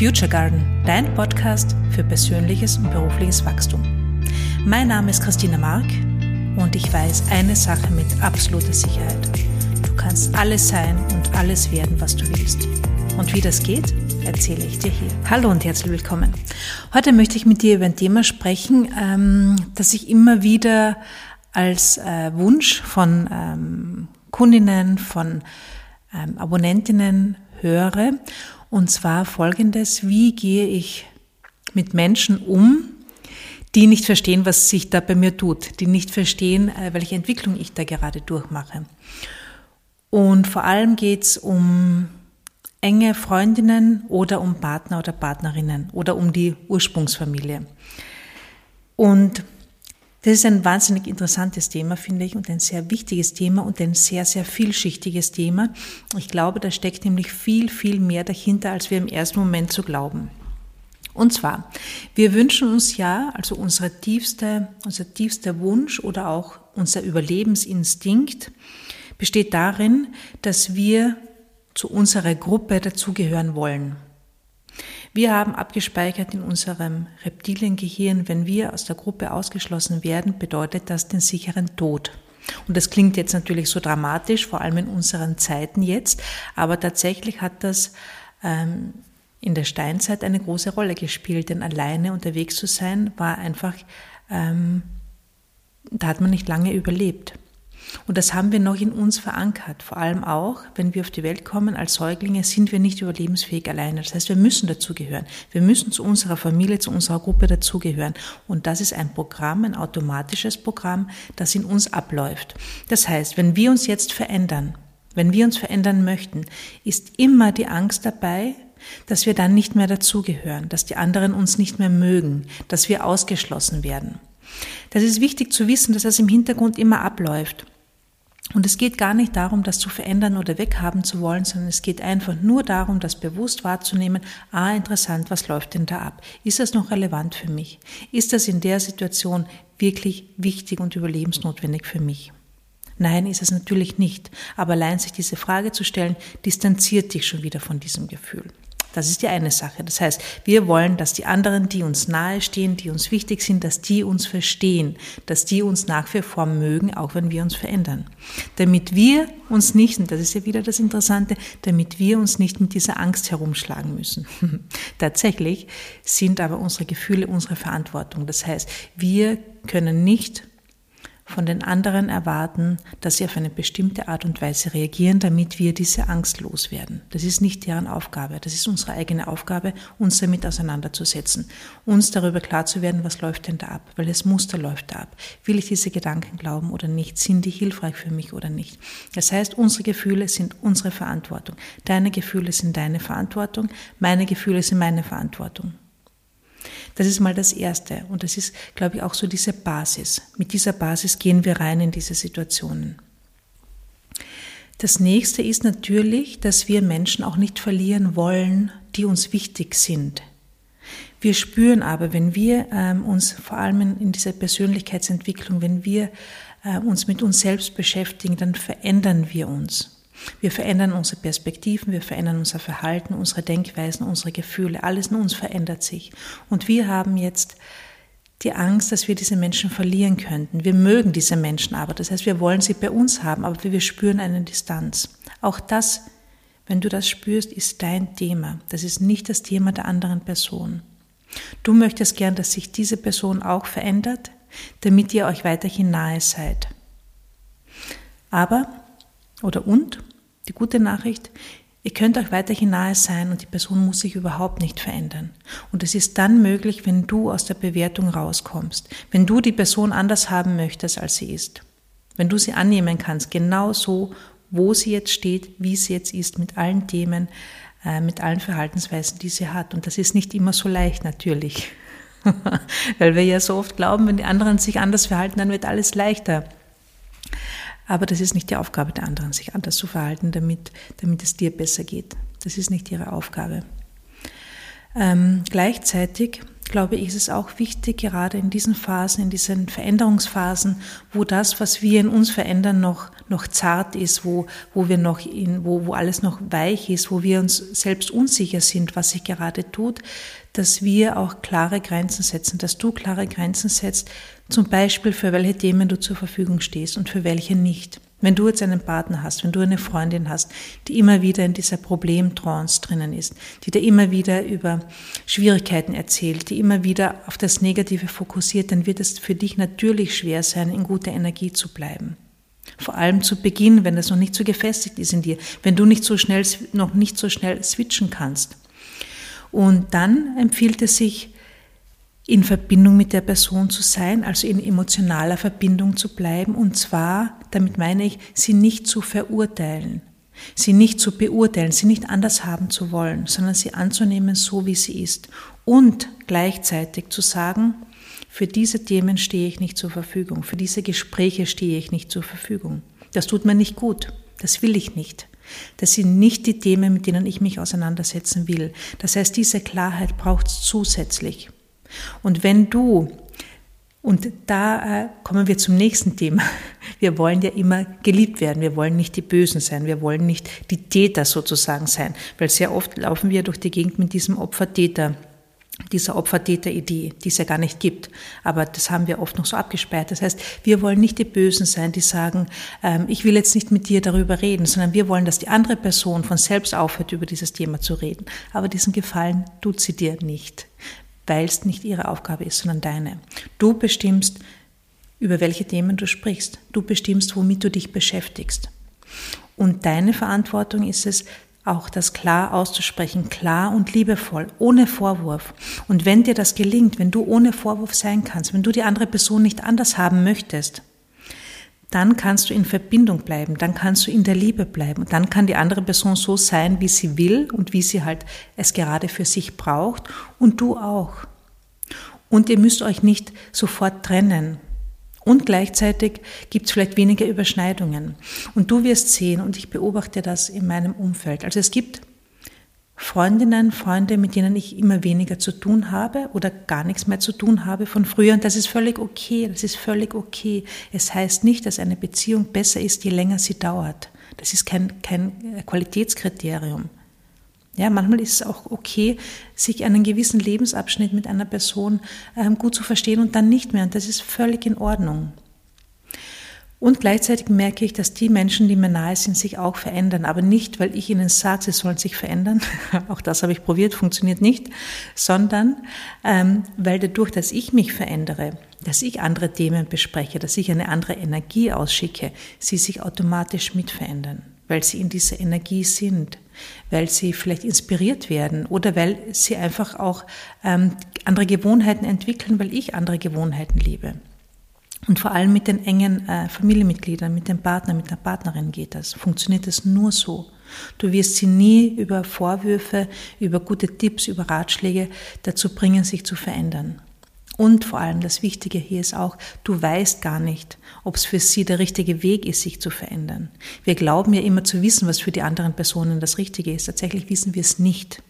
Future Garden, dein Podcast für persönliches und berufliches Wachstum. Mein Name ist Christina Mark und ich weiß eine Sache mit absoluter Sicherheit. Du kannst alles sein und alles werden, was du willst. Und wie das geht, erzähle ich dir hier. Hallo und herzlich willkommen. Heute möchte ich mit dir über ein Thema sprechen, ähm, das ich immer wieder als äh, Wunsch von ähm, Kundinnen, von ähm, Abonnentinnen höre. Und zwar folgendes, wie gehe ich mit Menschen um, die nicht verstehen, was sich da bei mir tut, die nicht verstehen, äh, welche Entwicklung ich da gerade durchmache. Und vor allem geht es um enge Freundinnen oder um Partner oder Partnerinnen oder um die Ursprungsfamilie. Und das ist ein wahnsinnig interessantes Thema, finde ich, und ein sehr wichtiges Thema und ein sehr, sehr vielschichtiges Thema. Ich glaube, da steckt nämlich viel, viel mehr dahinter, als wir im ersten Moment so glauben. Und zwar, wir wünschen uns ja, also unsere tiefste, unser tiefster Wunsch oder auch unser Überlebensinstinkt besteht darin, dass wir zu unserer Gruppe dazugehören wollen. Wir haben abgespeichert in unserem Reptiliengehirn, wenn wir aus der Gruppe ausgeschlossen werden, bedeutet das den sicheren Tod. Und das klingt jetzt natürlich so dramatisch, vor allem in unseren Zeiten jetzt, aber tatsächlich hat das ähm, in der Steinzeit eine große Rolle gespielt, denn alleine unterwegs zu sein war einfach, ähm, da hat man nicht lange überlebt. Und das haben wir noch in uns verankert. Vor allem auch, wenn wir auf die Welt kommen als Säuglinge, sind wir nicht überlebensfähig alleine. Das heißt, wir müssen dazugehören. Wir müssen zu unserer Familie, zu unserer Gruppe dazugehören. Und das ist ein Programm, ein automatisches Programm, das in uns abläuft. Das heißt, wenn wir uns jetzt verändern, wenn wir uns verändern möchten, ist immer die Angst dabei, dass wir dann nicht mehr dazugehören, dass die anderen uns nicht mehr mögen, dass wir ausgeschlossen werden. Das ist wichtig zu wissen, dass das im Hintergrund immer abläuft. Und es geht gar nicht darum, das zu verändern oder weghaben zu wollen, sondern es geht einfach nur darum, das bewusst wahrzunehmen, ah, interessant, was läuft denn da ab? Ist das noch relevant für mich? Ist das in der Situation wirklich wichtig und überlebensnotwendig für mich? Nein, ist es natürlich nicht. Aber allein sich diese Frage zu stellen, distanziert dich schon wieder von diesem Gefühl. Das ist die eine Sache. Das heißt, wir wollen, dass die anderen, die uns nahestehen, die uns wichtig sind, dass die uns verstehen, dass die uns nach wie vor mögen, auch wenn wir uns verändern. Damit wir uns nicht, und das ist ja wieder das Interessante, damit wir uns nicht mit dieser Angst herumschlagen müssen. Tatsächlich sind aber unsere Gefühle unsere Verantwortung. Das heißt, wir können nicht von den anderen erwarten, dass sie auf eine bestimmte Art und Weise reagieren, damit wir diese Angst loswerden. Das ist nicht deren Aufgabe. Das ist unsere eigene Aufgabe, uns damit auseinanderzusetzen, uns darüber klar zu werden, was läuft denn da ab, welches Muster läuft da ab. Will ich diese Gedanken glauben oder nicht? Sind die hilfreich für mich oder nicht? Das heißt, unsere Gefühle sind unsere Verantwortung. Deine Gefühle sind deine Verantwortung. Meine Gefühle sind meine Verantwortung. Das ist mal das Erste. Und das ist, glaube ich, auch so diese Basis. Mit dieser Basis gehen wir rein in diese Situationen. Das nächste ist natürlich, dass wir Menschen auch nicht verlieren wollen, die uns wichtig sind. Wir spüren aber, wenn wir ähm, uns vor allem in, dieser Persönlichkeitsentwicklung, wenn wir äh, uns mit uns selbst beschäftigen, dann verändern wir uns. Wir verändern unsere Perspektiven, wir verändern unser Verhalten, unsere Denkweisen, unsere Gefühle. Alles in uns verändert sich. Und wir haben jetzt die Angst, dass wir diese Menschen verlieren könnten. Wir mögen diese Menschen aber. Das heißt, wir wollen sie bei uns haben, aber wir spüren eine Distanz. Auch das, wenn du das spürst, ist dein Thema. Das ist nicht das Thema der anderen Person. Du möchtest gern, dass sich diese Person auch verändert, damit ihr euch weiterhin nahe seid. Aber, oder und, die gute Nachricht, ihr könnt euch weiterhin nahe sein und die Person muss sich überhaupt nicht verändern. Und es ist dann möglich, wenn du aus der Bewertung rauskommst, wenn du die Person anders haben möchtest, als sie ist. Wenn du sie annehmen kannst, genau so, wo sie jetzt steht, wie sie jetzt ist, mit allen Themen, äh, mit allen Verhaltensweisen, die sie hat. Und das ist nicht immer so leicht, natürlich. Weil wir ja so oft glauben, wenn die anderen sich anders verhalten, dann wird alles leichter. Aber das ist nicht die Aufgabe der anderen, sich anders zu verhalten, damit, damit es dir besser geht. Das ist nicht ihre Aufgabe. Ähm, gleichzeitig glaube ich, ist es auch wichtig, gerade in diesen Phasen, in diesen Veränderungsphasen, wo das, was wir in uns verändern, noch, noch zart ist, wo, wo wir noch in, wo, wo alles noch weich ist, wo wir uns selbst unsicher sind, was sich gerade tut, dass wir auch klare Grenzen setzen, dass du klare Grenzen setzt, zum Beispiel für welche Themen du zur Verfügung stehst und für welche nicht. Wenn du jetzt einen Partner hast, wenn du eine Freundin hast, die immer wieder in dieser Problemtrance drinnen ist, die dir immer wieder über Schwierigkeiten erzählt, die immer wieder auf das Negative fokussiert, dann wird es für dich natürlich schwer sein, in guter Energie zu bleiben. Vor allem zu Beginn, wenn es noch nicht so gefestigt ist in dir, wenn du nicht so schnell, noch nicht so schnell switchen kannst. Und dann empfiehlt es sich, in Verbindung mit der Person zu sein, also in emotionaler Verbindung zu bleiben, und zwar, damit meine ich, sie nicht zu verurteilen, sie nicht zu beurteilen, sie nicht anders haben zu wollen, sondern sie anzunehmen, so wie sie ist, und gleichzeitig zu sagen, für diese Themen stehe ich nicht zur Verfügung, für diese Gespräche stehe ich nicht zur Verfügung. Das tut mir nicht gut, das will ich nicht. Das sind nicht die Themen, mit denen ich mich auseinandersetzen will. Das heißt, diese Klarheit braucht es zusätzlich. Und wenn du, und da äh, kommen wir zum nächsten Thema, wir wollen ja immer geliebt werden, wir wollen nicht die Bösen sein, wir wollen nicht die Täter sozusagen sein, weil sehr oft laufen wir durch die Gegend mit diesem Opfer-Täter dieser Opfer-Täter-Idee, die es ja gar nicht gibt. Aber das haben wir oft noch so abgesperrt. Das heißt, wir wollen nicht die Bösen sein, die sagen, ähm, ich will jetzt nicht mit dir darüber reden, sondern wir wollen, dass die andere Person von selbst aufhört, über dieses Thema zu reden. Aber diesen Gefallen tut sie dir nicht weil es nicht ihre Aufgabe ist, sondern deine. Du bestimmst, über welche Themen du sprichst. Du bestimmst, womit du dich beschäftigst. Und deine Verantwortung ist es, auch das klar auszusprechen, klar und liebevoll, ohne Vorwurf. Und wenn dir das gelingt, wenn du ohne Vorwurf sein kannst, wenn du die andere Person nicht anders haben möchtest, dann kannst du in Verbindung bleiben, dann kannst du in der Liebe bleiben. dann kann die andere Person so sein, wie sie will und wie sie halt es gerade für sich braucht und du auch. Und ihr müsst euch nicht sofort trennen. Und gleichzeitig gibt es vielleicht weniger Überschneidungen. Und du wirst sehen, und ich beobachte das in meinem Umfeld. Also es gibt Freundinnen, Freunde, mit denen ich immer weniger zu tun habe oder gar nichts mehr zu tun habe von früher. Und das ist völlig okay, das ist völlig okay. Es heißt nicht, dass eine Beziehung besser ist, je länger sie dauert. Das ist kein, kein Qualitätskriterium. Ja, manchmal ist es auch okay, sich einen gewissen Lebensabschnitt mit einer Person ähm, gut zu verstehen und dann nicht mehr. Und das ist völlig in Ordnung. Und gleichzeitig merke ich, dass die Menschen, die mir nahe sind, sich auch verändern. Aber nicht, weil ich ihnen sage, sie sollen sich verändern. auch das habe ich probiert, funktioniert nicht. Sondern ähm, weil dadurch, dass ich mich verändere, dass ich andere Themen bespreche, dass ich eine andere Energie ausschicke, sie sich automatisch mit verändern. Weil sie in dieser Energie sind. Weil sie vielleicht inspiriert werden oder weil sie einfach auch ähm, andere Gewohnheiten entwickeln, weil ich andere Gewohnheiten liebe. Und vor allem mit den engen äh, Familienmitgliedern, mit dem Partner, mit der Partnerin geht das. Funktioniert das nur so. Du wirst sie nie über Vorwürfe, über gute Tipps, über Ratschläge dazu bringen, sich zu verändern. Und vor allem das Wichtige hier ist auch, du weißt gar nicht, ob es für sie der richtige Weg ist, sich zu verändern. Wir glauben ja immer zu wissen, was für die anderen Personen das Richtige ist. Tatsächlich wissen wir es nicht.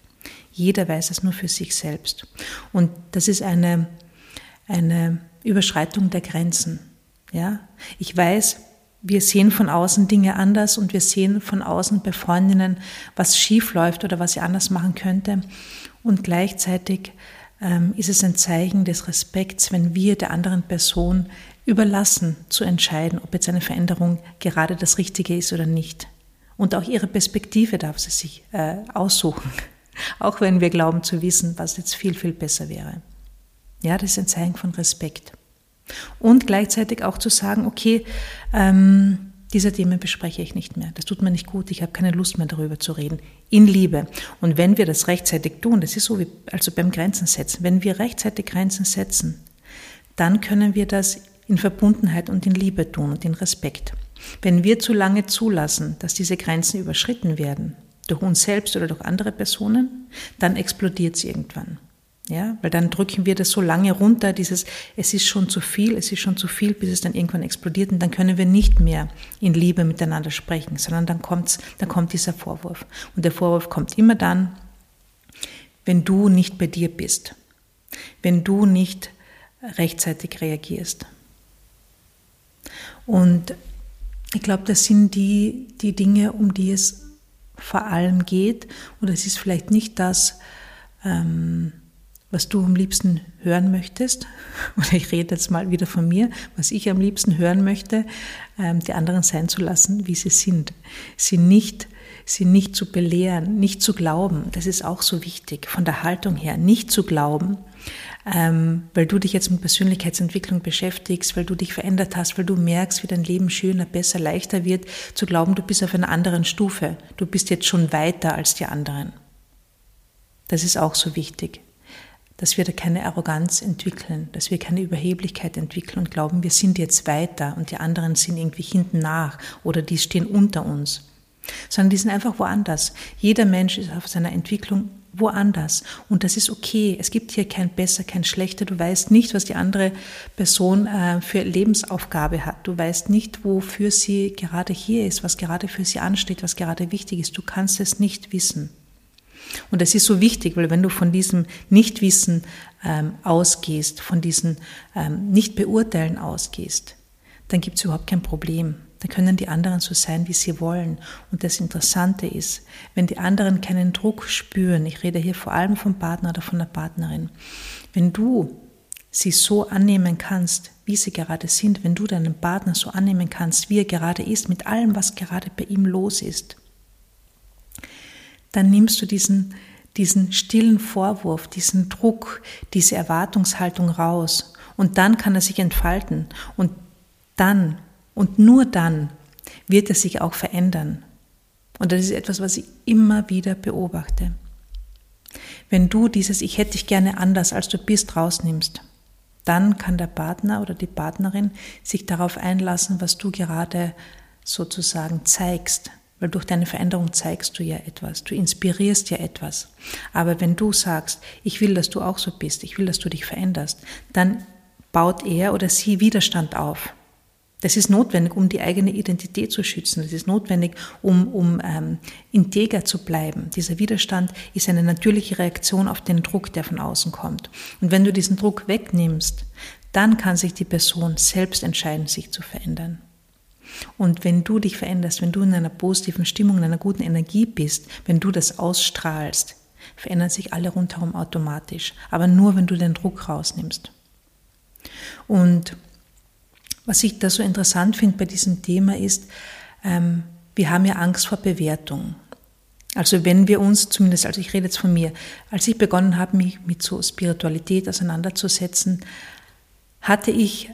Jeder weiß es nur für sich selbst. Und das ist eine, eine Überschreitung der Grenzen. Ja, ich weiß, wir sehen von außen Dinge anders und wir sehen von außen bei Freundinnen, was schief läuft oder was sie anders machen könnte. Und gleichzeitig ähm, ist es ein Zeichen des Respekts, wenn wir der anderen Person überlassen zu entscheiden, ob jetzt eine Veränderung gerade das Richtige ist oder nicht. Und auch ihre Perspektive darf sie sich äh, aussuchen, auch wenn wir glauben zu wissen, was jetzt viel, viel besser wäre. Ja, das ist ein Zeichen von Respekt. Und gleichzeitig auch zu sagen, okay, ähm, diese Themen bespreche ich nicht mehr. Das tut mir nicht gut. Ich habe keine Lust mehr darüber zu reden. In Liebe. Und wenn wir das rechtzeitig tun, das ist so wie also beim Grenzen setzen. Wenn wir rechtzeitig Grenzen setzen, dann können wir das in Verbundenheit und in Liebe tun und in Respekt. Wenn wir zu lange zulassen, dass diese Grenzen überschritten werden, durch uns selbst oder durch andere Personen, dann explodiert es irgendwann. Ja, weil dann drücken wir das so lange runter, dieses, es ist schon zu viel, es ist schon zu viel, bis es dann irgendwann explodiert und dann können wir nicht mehr in Liebe miteinander sprechen, sondern dann kommt's, dann kommt dieser Vorwurf. Und der Vorwurf kommt immer dann, wenn du nicht bei dir bist. wenn du nicht rechtzeitig reagierst. Und ich glaube, das sind die, die Dinge, um die es vor allem geht. Und es ist vielleicht nicht das, ähm, was du am liebsten hören möchtest. Oder ich rede jetzt mal wieder von mir, was ich am liebsten hören möchte, ähm, die anderen sein zu lassen, wie sie sind. Sie nicht, sie nicht zu belehren, nicht zu glauben. Das ist auch so wichtig von der Haltung her. Nicht zu glauben, ähm, weil du dich jetzt mit Persönlichkeitsentwicklung beschäftigst, weil du dich verändert hast, weil du merkst, wie dein Leben schöner, besser, leichter wird, zu glauben, du bist auf einer anderen Stufe. Du bist jetzt schon weiter als die anderen. Das ist auch so wichtig dass wir da keine Arroganz entwickeln, dass wir keine Überheblichkeit entwickeln und glauben, wir sind jetzt weiter und die anderen sind irgendwie hinten nach oder die stehen unter uns, sondern die sind einfach woanders. Jeder Mensch ist auf seiner Entwicklung woanders und das ist okay. Es gibt hier kein besser, kein schlechter. Du weißt nicht, was die andere Person äh, für Lebensaufgabe hat. Du weißt nicht, wofür sie gerade hier ist, was gerade für sie ansteht, was gerade wichtig ist. Du kannst es nicht wissen. Und das ist so wichtig, weil wenn du von diesem Nichtwissen ähm, ausgehst, von diesem ähm, Nicht-Beurteilen ausgehst, dann gibt es überhaupt kein Problem. Dann können die anderen so sein, wie sie wollen. Und das Interessante ist, wenn die anderen keinen Druck spüren, ich rede hier vor allem vom Partner oder von der Partnerin, wenn du sie so annehmen kannst, wie sie gerade sind, wenn du deinen Partner so annehmen kannst, wie er gerade ist, mit allem, was gerade bei ihm los ist, dann nimmst du diesen, diesen stillen Vorwurf, diesen Druck, diese Erwartungshaltung raus. Und dann kann er sich entfalten. Und dann und nur dann wird er sich auch verändern. Und das ist etwas, was ich immer wieder beobachte. Wenn du dieses Ich hätte dich gerne anders, als du bist, rausnimmst, dann kann der Partner oder die Partnerin sich darauf einlassen, was du gerade sozusagen zeigst, weil durch deine Veränderung zeigst du ja etwas, du inspirierst ja etwas. Aber wenn du sagst, ich will, dass du auch so bist, ich will, dass du dich veränderst, dann baut er oder sie Widerstand auf. Das ist notwendig, um die eigene Identität zu schützen. Das ist notwendig, um, um ähm, integer zu bleiben. Dieser Widerstand ist eine natürliche Reaktion auf den Druck, der von außen kommt. Und wenn du diesen Druck wegnimmst, dann kann sich die Person selbst entscheiden, sich zu verändern. Und wenn du dich veränderst, wenn du in einer positiven Stimmung, in einer guten Energie bist, wenn du das ausstrahlst, verändern sich alle rundherum automatisch. Aber nur, wenn du den Druck rausnimmst. Und was ich da so interessant finde bei diesem Thema ist, ähm, wir haben ja Angst vor Bewertung. Also wenn wir uns, zumindest, also ich rede jetzt von mir, als ich begonnen habe, mich mit so Spiritualität auseinanderzusetzen, hatte ich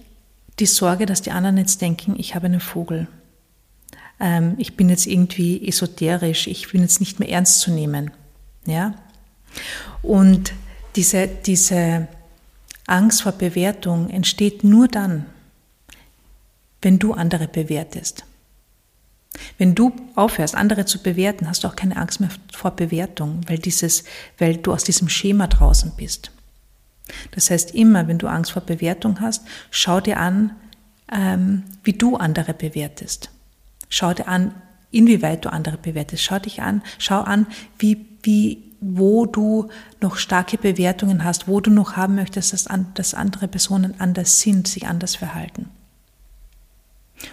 die Sorge, dass die anderen jetzt denken, ich habe einen Vogel. Ähm, ich bin jetzt irgendwie esoterisch, ich bin jetzt nicht mehr ernst zu nehmen. Ja? Und diese, diese Angst vor Bewertung entsteht nur dann, wenn du andere bewertest. Wenn du aufhörst, andere zu bewerten, hast du auch keine Angst mehr vor Bewertung, weil, dieses, weil du aus diesem Schema draußen bist. Das heißt, immer wenn du Angst vor Bewertung hast, schau dir an, ähm, wie du andere bewertest. Schau dir an, inwieweit du andere bewertest. Schau dich an, schau an, wie, wie, wo du noch starke Bewertungen hast, wo du noch haben möchtest, dass, dass andere Personen anders sind, sich anders verhalten.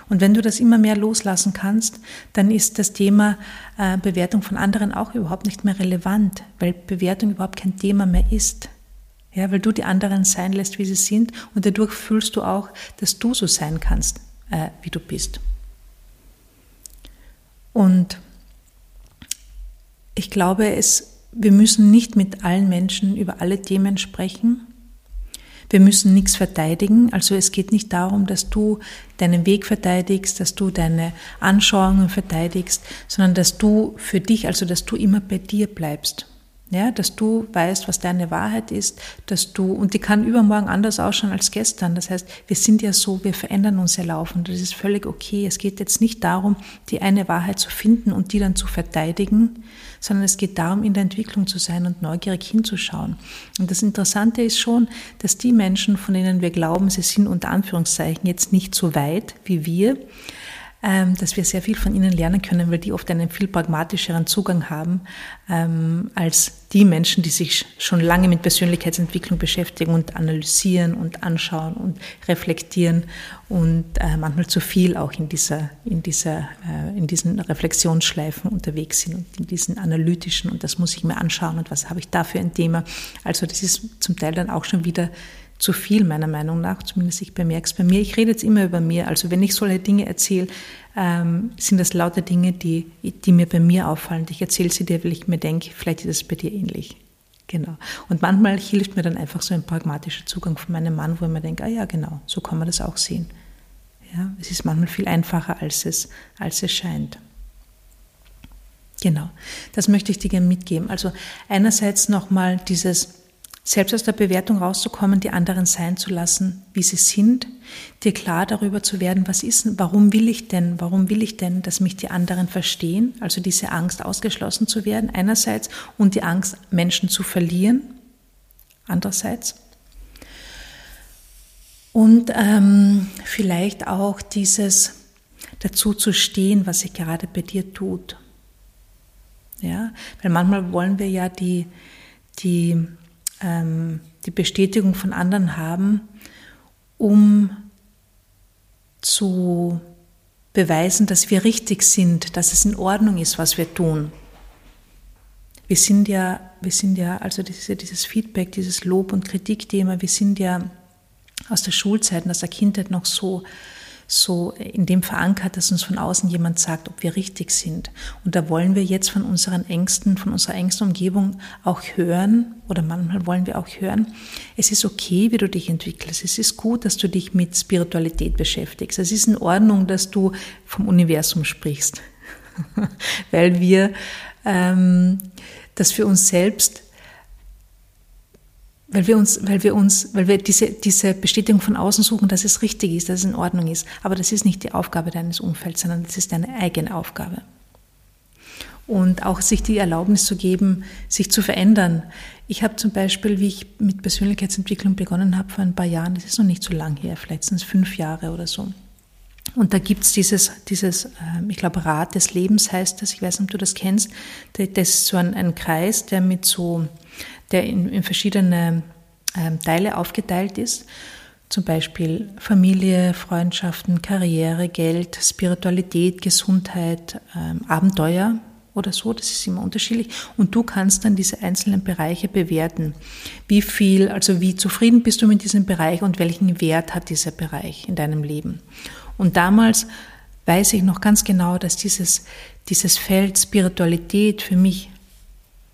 Und wenn du das immer mehr loslassen kannst, dann ist das Thema äh, Bewertung von anderen auch überhaupt nicht mehr relevant, weil Bewertung überhaupt kein Thema mehr ist. Ja, weil du die anderen sein lässt, wie sie sind und dadurch fühlst du auch, dass du so sein kannst, äh, wie du bist. Und ich glaube, es, wir müssen nicht mit allen Menschen über alle Themen sprechen. Wir müssen nichts verteidigen. Also es geht nicht darum, dass du deinen Weg verteidigst, dass du deine Anschauungen verteidigst, sondern dass du für dich, also dass du immer bei dir bleibst. Ja, dass du weißt, was deine Wahrheit ist, dass du, und die kann übermorgen anders ausschauen als gestern. Das heißt, wir sind ja so, wir verändern uns ja laufend. Das ist völlig okay. Es geht jetzt nicht darum, die eine Wahrheit zu finden und die dann zu verteidigen, sondern es geht darum, in der Entwicklung zu sein und neugierig hinzuschauen. Und das Interessante ist schon, dass die Menschen, von denen wir glauben, sie sind unter Anführungszeichen jetzt nicht so weit wie wir, dass wir sehr viel von ihnen lernen können, weil die oft einen viel pragmatischeren Zugang haben ähm, als die Menschen, die sich schon lange mit Persönlichkeitsentwicklung beschäftigen und analysieren und anschauen und reflektieren und äh, manchmal zu viel auch in dieser, in dieser, äh, in diesen Reflexionsschleifen unterwegs sind und in diesen analytischen und das muss ich mir anschauen und was habe ich da für ein Thema. Also das ist zum Teil dann auch schon wieder zu viel, meiner Meinung nach. Zumindest ich bemerke es bei mir. Ich rede jetzt immer über mir. Also wenn ich solche Dinge erzähle, ähm, sind das lauter Dinge, die, die mir bei mir auffallen. Ich erzähle sie dir, weil ich mir denke, vielleicht ist es bei dir ähnlich. Genau. Und manchmal hilft mir dann einfach so ein pragmatischer Zugang von meinem Mann, wo ich mir denke, ah ja, genau, so kann man das auch sehen. Ja, es ist manchmal viel einfacher, als es, als es scheint. Genau, das möchte ich dir gerne mitgeben. Also einerseits nochmal dieses selbst aus der Bewertung rauszukommen, die anderen sein zu lassen, wie sie sind, dir klar darüber zu werden, was ist, warum will ich denn, warum will ich denn, dass mich die anderen verstehen, also diese Angst ausgeschlossen zu werden einerseits und die Angst, Menschen zu verlieren andererseits. Und ähm, vielleicht auch dieses dazu zu stehen, was sich gerade bei dir tut. Ja, weil manchmal wollen wir ja die, die ähm, die Bestätigung von anderen haben, um zu beweisen, dass wir richtig sind, dass es in Ordnung ist, was wir tun. Wir sind ja, wir sind ja, also diese, dieses Feedback, dieses Lob- und Kritikthema, wir sind ja aus der Schulzeit aus der Kindheit noch so so in dem verankert, dass uns von außen jemand sagt, ob wir richtig sind. Und da wollen wir jetzt von unseren Ängsten, von unserer engsten Umgebung auch hören, oder manchmal wollen wir auch hören, es ist okay, wie du dich entwickelst. Es ist gut, dass du dich mit Spiritualität beschäftigst. Es ist in Ordnung, dass du vom Universum sprichst, weil wir ähm, das für uns selbst weil wir uns, weil wir uns, weil wir diese, diese Bestätigung von außen suchen, dass es richtig ist, dass es in Ordnung ist. Aber das ist nicht die Aufgabe deines Umfelds, sondern das ist deine eigene Aufgabe. Und auch sich die Erlaubnis zu geben, sich zu verändern. Ich habe zum Beispiel, wie ich mit Persönlichkeitsentwicklung begonnen habe vor ein paar Jahren, das ist noch nicht so lang her, vielleicht sind es fünf Jahre oder so. Und da gibt's dieses, dieses ähm, ich glaube, Rad des Lebens heißt das, ich weiß nicht, ob du das kennst. Das ist so ein, ein Kreis, der mit so der in, in verschiedene ähm, Teile aufgeteilt ist. Zum Beispiel Familie, Freundschaften, Karriere, Geld, Spiritualität, Gesundheit, ähm, Abenteuer oder so. Das ist immer unterschiedlich. Und du kannst dann diese einzelnen Bereiche bewerten. Wie viel, also wie zufrieden bist du mit diesem Bereich und welchen Wert hat dieser Bereich in deinem Leben? Und damals weiß ich noch ganz genau, dass dieses, dieses Feld Spiritualität für mich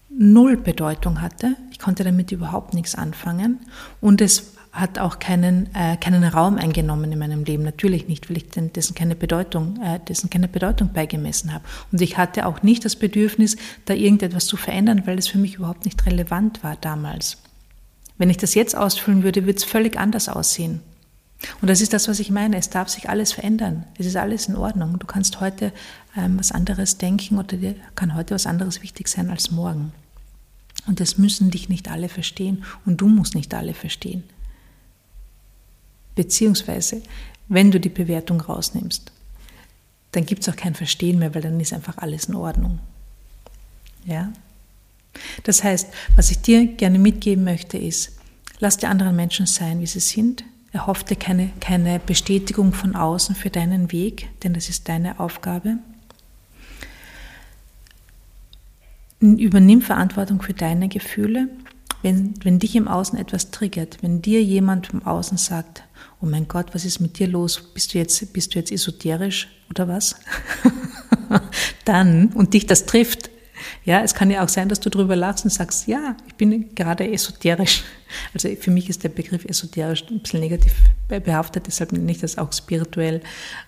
null Bedeutung hatte. Ich konnte damit überhaupt nichts anfangen und es hat auch keinen, äh, keinen Raum eingenommen in meinem Leben. Natürlich nicht, weil ich dessen keine Bedeutung, äh, dessen keine Bedeutung beigemessen habe. Und ich hatte auch nicht das Bedürfnis, da irgendetwas zu verändern, weil es für mich überhaupt nicht relevant war damals. Wenn ich das jetzt ausfüllen würde, würde es völlig anders aussehen. Und das ist das, was ich meine. Es darf sich alles verändern. Es ist alles in Ordnung. Du kannst heute ähm, was anderes denken oder dir kann heute was anderes wichtig sein als morgen. Und das müssen dich nicht alle verstehen und du musst nicht alle verstehen. Beziehungsweise, wenn du die Bewertung rausnimmst, dann gibt es auch kein Verstehen mehr, weil dann ist einfach alles in Ordnung. Ja? Das heißt, was ich dir gerne mitgeben möchte, ist, lass die anderen Menschen sein, wie sie sind, Erhoff dir keine, keine Bestätigung von außen für deinen Weg, denn das ist deine Aufgabe. Übernimm Verantwortung für deine Gefühle. Wenn, wenn dich im Außen etwas triggert, wenn dir jemand vom Außen sagt, oh mein Gott, was ist mit dir los? Bist du jetzt, bist du jetzt esoterisch oder was? Dann, und dich das trifft, ja, es kann ja auch sein, dass du darüber lachst und sagst, ja, ich bin gerade esoterisch. Also für mich ist der Begriff esoterisch ein bisschen negativ behaftet, deshalb nenne ich das auch spirituell.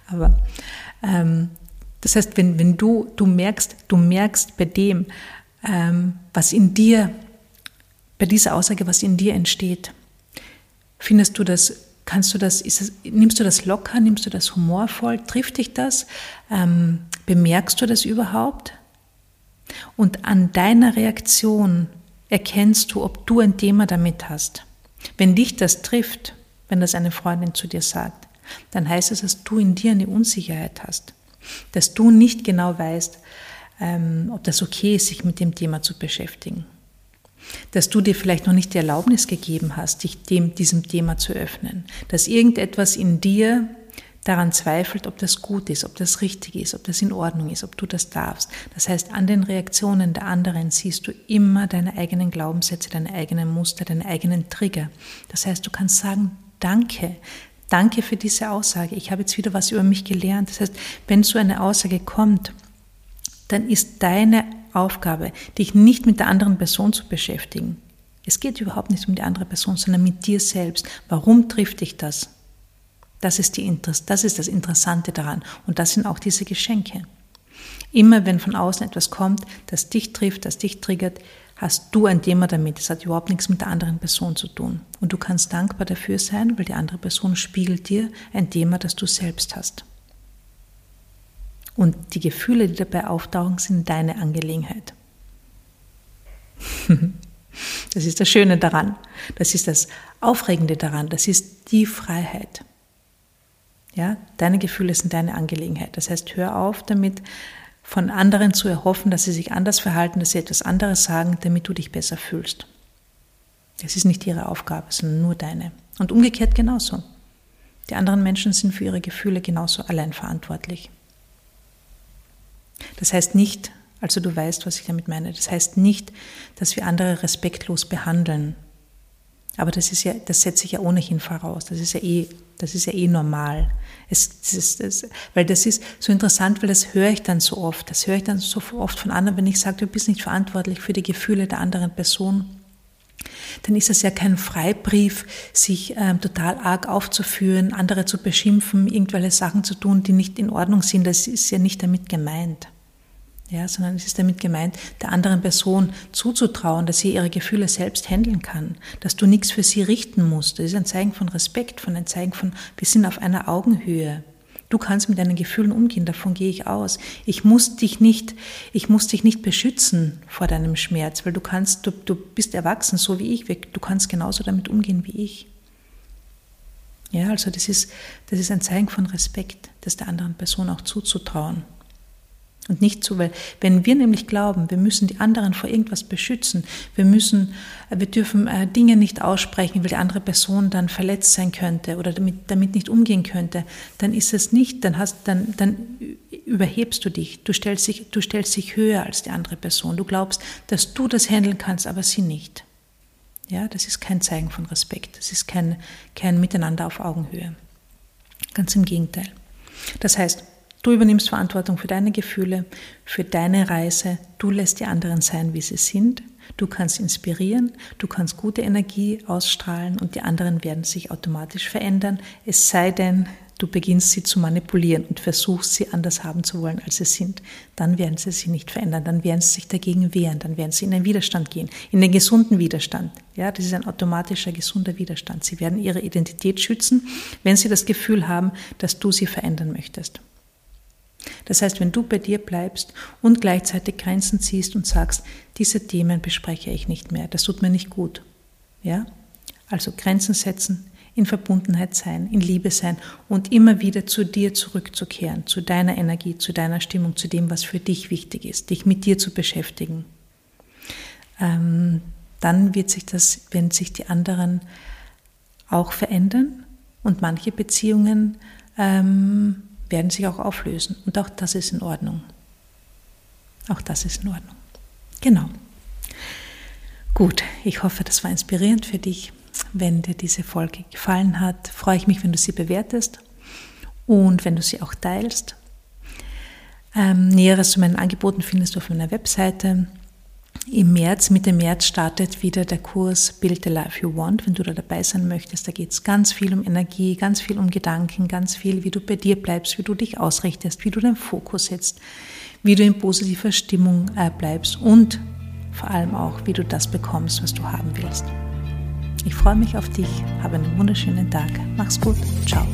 Aber ähm, das heißt, wenn, wenn du, du merkst, du merkst bei dem, ähm, was in dir, bei dieser Aussage, was in dir entsteht, findest du das Kannst du das, das, nimmst du das locker, nimmst du das humorvoll, trifft dich das? Ähm, bemerkst du das überhaupt? Und an deiner Reaktion erkennst du, ob du ein Thema damit hast. Wenn dich das trifft, wenn das eine Freundin zu dir sagt, dann heißt es, dass du in dir eine Unsicherheit hast. dass du nicht genau weißt, ähm, ob das okay ist, sich mit dem Thema zu beschäftigen. Dass du dir vielleicht noch nicht die Erlaubnis gegeben hast, dich dem, diesem Thema zu öffnen. Dass irgendetwas in dir daran zweifelt, ob das gut ist, ob das richtig ist, ob das in Ordnung ist, ob du das darfst. Das heißt, an den Reaktionen der anderen siehst du immer deine eigenen Glaubenssätze, deine eigenen Muster, deine eigenen Trigger. Das heißt, du kannst sagen, danke, danke für diese Aussage. Ich habe jetzt wieder was über mich gelernt. Das heißt, wenn so eine Aussage kommt, dann ist deine Aufgabe, dich nicht mit der anderen Person zu beschäftigen. Es geht überhaupt nicht um die andere Person, sondern mit dir selbst. Warum trifft dich das? Das ist, die, das ist das Interessante daran. Und das sind auch diese Geschenke. Immer wenn von außen etwas kommt, das dich trifft, das dich triggert, hast du ein Thema damit. Das hat überhaupt nichts mit der anderen Person zu tun. Und du kannst dankbar dafür sein, weil die andere Person spiegelt dir ein Thema, das du selbst hast. Und die Gefühle, die dabei auftauchen, sind deine Angelegenheit. Das ist das Schöne daran. Das ist das Aufregende daran. Das ist die Freiheit. Ja, deine Gefühle sind deine Angelegenheit. Das heißt, hör auf damit, von anderen zu erhoffen, dass sie sich anders verhalten, dass sie etwas anderes sagen, damit du dich besser fühlst. Das ist nicht ihre Aufgabe, sondern nur deine. Und umgekehrt genauso. Die anderen Menschen sind für ihre Gefühle genauso allein verantwortlich. Das heißt nicht, also du weißt, was ich damit meine, das heißt nicht, dass wir andere respektlos behandeln. Aber das ist ja, das setze ich ja ohnehin voraus. Das ist ja eh, das ist ja eh normal. Es, das ist, das, weil das ist so interessant, weil das höre ich dann so oft. Das höre ich dann so oft von anderen, wenn ich sage, du bist nicht verantwortlich für die Gefühle der anderen Person. Dann ist es ja kein Freibrief, sich ähm, total arg aufzuführen, andere zu beschimpfen, irgendwelche Sachen zu tun, die nicht in Ordnung sind. Das ist ja nicht damit gemeint ja, sondern es ist damit gemeint, der anderen Person zuzutrauen, dass sie ihre Gefühle selbst handeln kann, dass du nichts für sie richten musst. Das ist ein Zeichen von Respekt, von ein Zeichen von, wir sind auf einer Augenhöhe. Du kannst mit deinen Gefühlen umgehen, davon gehe ich aus. Ich muss dich nicht, ich muss dich nicht beschützen vor deinem Schmerz, weil du kannst, du, du bist erwachsen, so wie ich, du kannst genauso damit umgehen wie ich. Ja, also das ist, das ist ein Zeichen von Respekt, das der anderen Person auch zuzutrauen. Und nicht so, weil wenn wir nämlich glauben, wir müssen die anderen vor irgendwas beschützen, wir müssen, äh, wir dürfen äh, Dinge nicht aussprechen, weil die andere Person dann verletzt sein könnte oder damit, damit nicht umgehen könnte, dann ist es nicht, dann hast, dann, dann überhebst du dich, du stellst dich, du stellst dich höher als die andere Person, du glaubst, dass du das handeln kannst, aber sie nicht. Ja, das ist kein Zeichen von Respekt, das ist kein, kein Miteinander auf Augenhöhe. Ganz im Gegenteil. Das heißt, Du übernimmst Verantwortung für deine Gefühle, für deine Reise. Du lässt die anderen sein, wie sie sind. Du kannst inspirieren, du kannst gute Energie ausstrahlen und die anderen werden sich automatisch verändern. Es sei denn, du beginnst sie zu manipulieren und versuchst sie anders haben zu wollen, als sie sind. Dann werden sie sich nicht verändern, dann werden sie sich dagegen wehren, dann werden sie in den Widerstand gehen, in den gesunden Widerstand. Ja, das ist ein automatischer, gesunder Widerstand. Sie werden ihre Identität schützen, wenn sie das Gefühl haben, dass du sie verändern möchtest. Das heißt, wenn du bei dir bleibst und gleichzeitig Grenzen ziehst und sagst, diese Themen bespreche ich nicht mehr, das tut mir nicht gut. Ja? Also Grenzen setzen, in Verbundenheit sein, in Liebe sein und immer wieder zu dir zurückzukehren, zu deiner Energie, zu deiner Stimmung, zu dem, was für dich wichtig ist, dich mit dir zu beschäftigen. Ähm, dann wird sich das, wenn sich die anderen auch verändern und manche Beziehungen ähm, werden sich auch auflösen. Und auch das ist in Ordnung. Auch das ist in Ordnung. Genau. Gut, ich hoffe, das war inspirierend für dich. Wenn dir diese Folge gefallen hat, freue ich mich, wenn du sie bewertest und wenn du sie auch teilst. Ähm, Näheres zu meinen Angeboten findest du auf meiner Webseite im März, Mitte März startet wieder der Kurs Build the Life You Want, wenn du da dabei sein möchtest. Da geht es ganz viel um Energie, ganz viel um Gedanken, ganz viel, wie du bei dir bleibst, wie du dich ausrichtest, wie du deinen Fokus setzt, wie du in positiver Stimmung äh, bleibst und vor allem auch, wie du das bekommst, was du haben willst. Ich freue mich auf dich, habe einen wunderschönen Tag. Mach's gut. Ciao.